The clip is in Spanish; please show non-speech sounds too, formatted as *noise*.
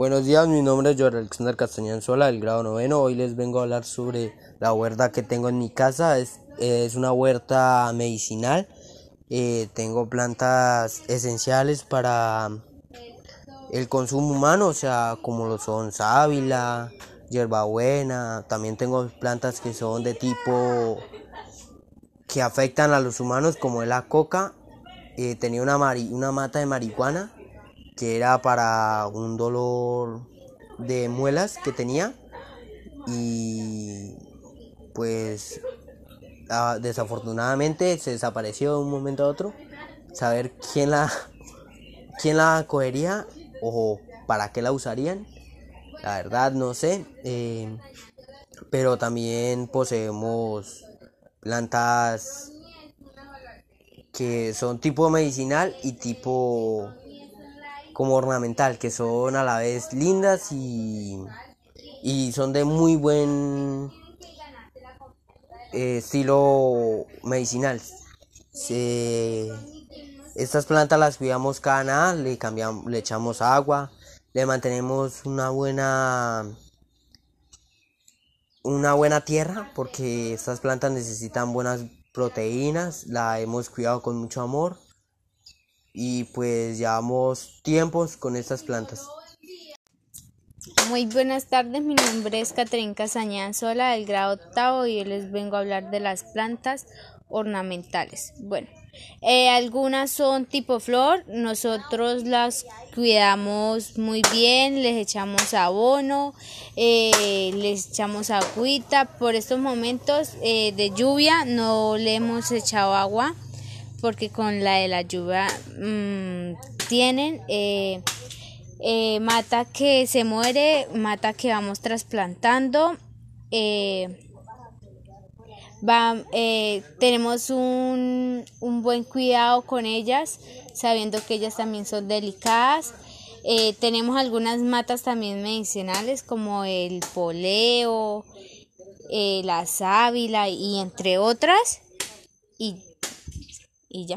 Buenos días, mi nombre es Jorge Alexander Castañán Sola, del grado noveno. Hoy les vengo a hablar sobre la huerta que tengo en mi casa. Es, es una huerta medicinal. Eh, tengo plantas esenciales para el consumo humano, o sea, como lo son sábila, hierbabuena. También tengo plantas que son de tipo que afectan a los humanos, como es la coca. Eh, tenía una, una mata de marihuana que era para un dolor de muelas que tenía y pues desafortunadamente se desapareció de un momento a otro. Saber quién la *laughs* quién la cogería o para qué la usarían la verdad no sé eh, pero también poseemos plantas que son tipo medicinal y tipo como ornamental, que son a la vez lindas y, y son de muy buen eh, estilo medicinal. estas plantas las cuidamos cada nada, le cambiamos, le echamos agua, le mantenemos una buena una buena tierra porque estas plantas necesitan buenas proteínas, la hemos cuidado con mucho amor y pues llevamos tiempos con estas plantas. Muy buenas tardes, mi nombre es Catherine Casañán Sola del grado octavo y les vengo a hablar de las plantas ornamentales. Bueno, eh, algunas son tipo flor, nosotros las cuidamos muy bien, les echamos abono, eh, les echamos agüita. Por estos momentos eh, de lluvia no le hemos echado agua porque con la de la lluvia mm, tienen eh, eh, mata que se muere, mata que vamos trasplantando. Eh, tenemos un, un, buen cuidado con ellas, sabiendo que ellas también son delicadas. tenemos algunas matas también medicinales como el poleo, la sábila y entre otras. Y ya.